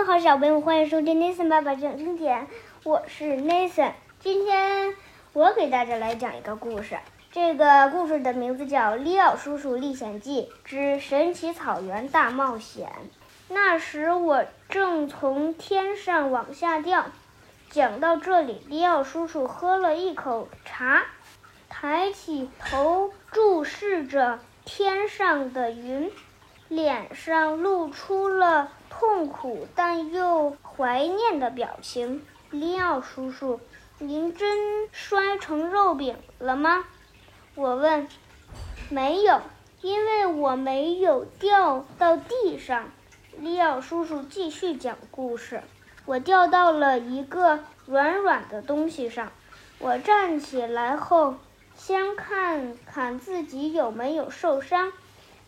们好，小朋友，欢迎收听 Nathan 爸爸讲经典，我是 Nathan。今天我给大家来讲一个故事，这个故事的名字叫《利奥叔叔历险记之神奇草原大冒险》。那时我正从天上往下掉。讲到这里，利奥叔叔喝了一口茶，抬起头注视着天上的云，脸上露出了痛苦但又怀念的表情。利奥叔叔，您真摔成肉饼了吗？我问。没有，因为我没有掉到地上。利奥叔叔继续讲故事。我掉到了一个软软的东西上，我站起来后，先看看自己有没有受伤，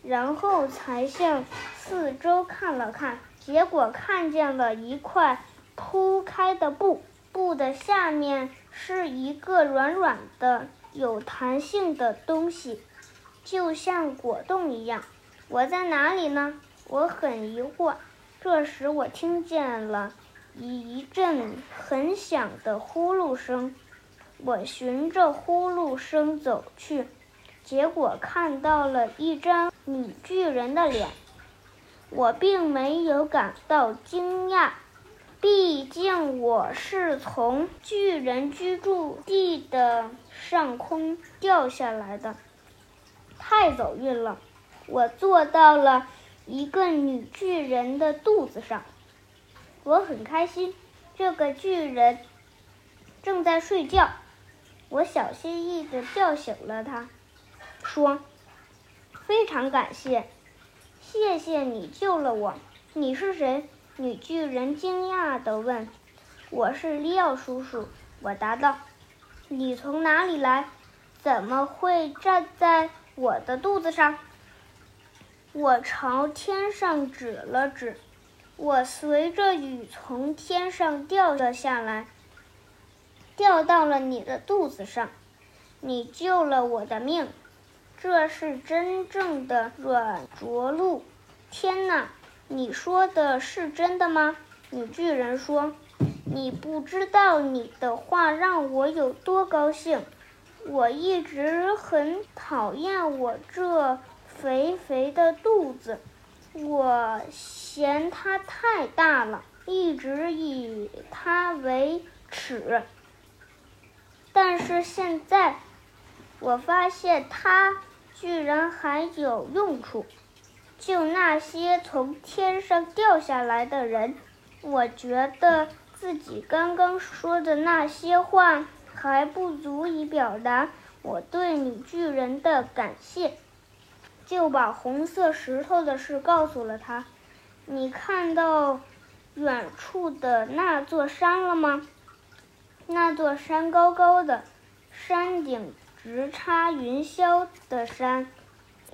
然后才向四周看了看，结果看见了一块铺开的布，布的下面是一个软软的、有弹性的东西，就像果冻一样。我在哪里呢？我很疑惑。这时，我听见了。一阵很响的呼噜声，我循着呼噜声走去，结果看到了一张女巨人的脸。我并没有感到惊讶，毕竟我是从巨人居住地的上空掉下来的，太走运了。我坐到了一个女巨人的肚子上。我很开心，这个巨人正在睡觉。我小心翼翼地叫醒了他，说：“非常感谢，谢谢你救了我。你是谁？”女巨人惊讶地问。“我是利奥叔叔。”我答道。“你从哪里来？怎么会站在我的肚子上？”我朝天上指了指。我随着雨从天上掉了下来，掉到了你的肚子上。你救了我的命，这是真正的软着陆。天哪，你说的是真的吗？女巨人说：“你不知道你的话让我有多高兴。我一直很讨厌我这肥肥的肚子。”我嫌它太大了，一直以它为耻。但是现在，我发现它居然还有用处。就那些从天上掉下来的人，我觉得自己刚刚说的那些话还不足以表达我对女巨人的感谢。就把红色石头的事告诉了他。你看到远处的那座山了吗？那座山高高的，山顶直插云霄的山。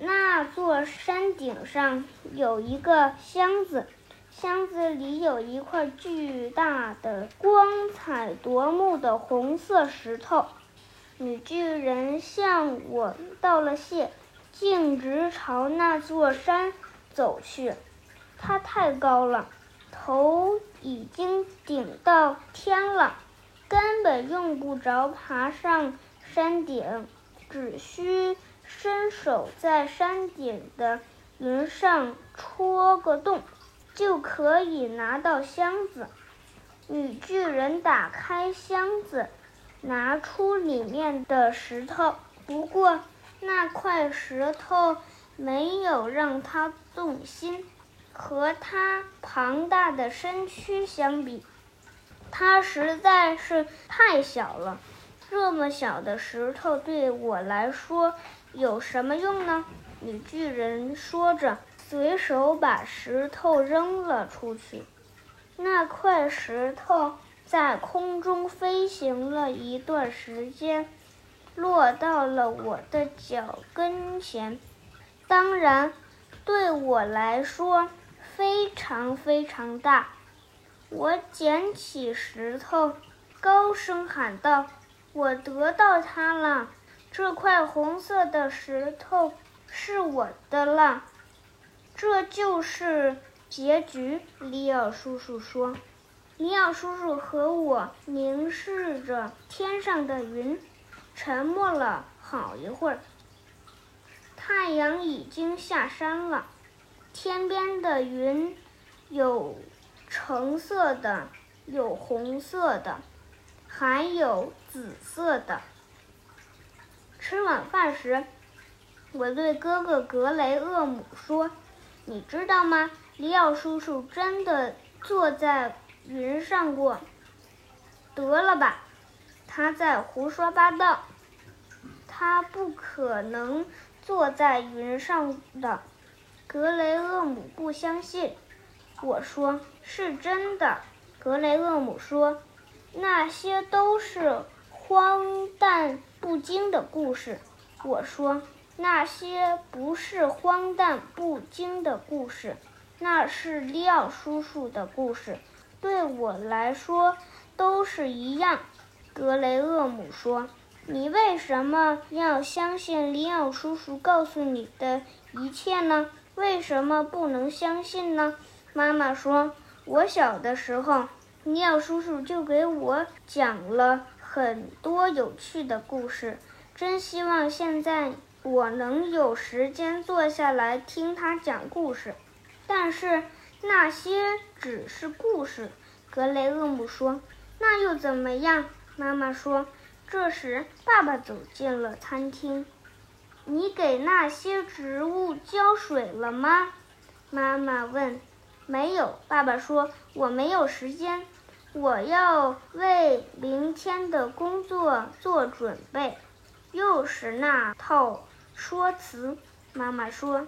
那座山顶上有一个箱子，箱子里有一块巨大的、光彩夺目的红色石头。女巨人向我道了谢。径直朝那座山走去，它太高了，头已经顶到天了，根本用不着爬上山顶，只需伸手在山顶的云上戳个洞，就可以拿到箱子。女巨人打开箱子，拿出里面的石头，不过。那块石头没有让他动心，和他庞大的身躯相比，它实在是太小了。这么小的石头对我来说有什么用呢？女巨人说着，随手把石头扔了出去。那块石头在空中飞行了一段时间。落到了我的脚跟前，当然，对我来说非常非常大。我捡起石头，高声喊道：“我得到它了！这块红色的石头是我的了！这就是结局，里奥叔叔说：“里奥叔叔和我凝视着天上的云，沉默了好一会儿。太阳已经下山了，天边的云有橙色的，有红色的，还有紫色的。吃晚饭时，我对哥哥格雷厄姆说：‘你知道吗？’”里奥叔叔真的坐在云上过。得了吧，他在胡说八道。他不可能坐在云上的。格雷厄姆不相信。我说是真的。格雷厄姆说，那些都是荒诞不经的故事。我说那些不是荒诞不经的故事。那是利奥叔叔的故事，对我来说都是一样。格雷厄姆说：“你为什么要相信利奥叔叔告诉你的一切呢？为什么不能相信呢？”妈妈说：“我小的时候，利奥叔叔就给我讲了很多有趣的故事，真希望现在我能有时间坐下来听他讲故事。”但是那些只是故事，格雷厄姆说。那又怎么样？妈妈说。这时，爸爸走进了餐厅。你给那些植物浇水了吗？妈妈问。没有，爸爸说。我没有时间，我要为明天的工作做准备。又是那套说辞，妈妈说。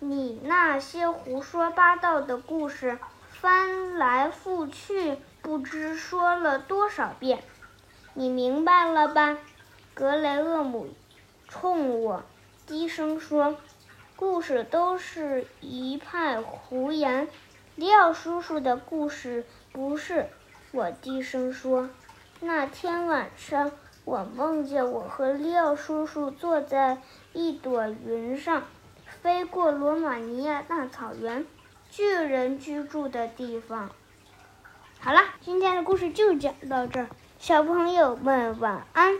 你那些胡说八道的故事，翻来覆去不知说了多少遍，你明白了吧？格雷厄姆冲我低声说：“故事都是一派胡言。”里奥叔叔的故事不是。我低声说：“那天晚上，我梦见我和里奥叔叔坐在一朵云上。”飞过罗马尼亚大草原，巨人居住的地方。好了，今天的故事就讲到这儿，小朋友们晚安。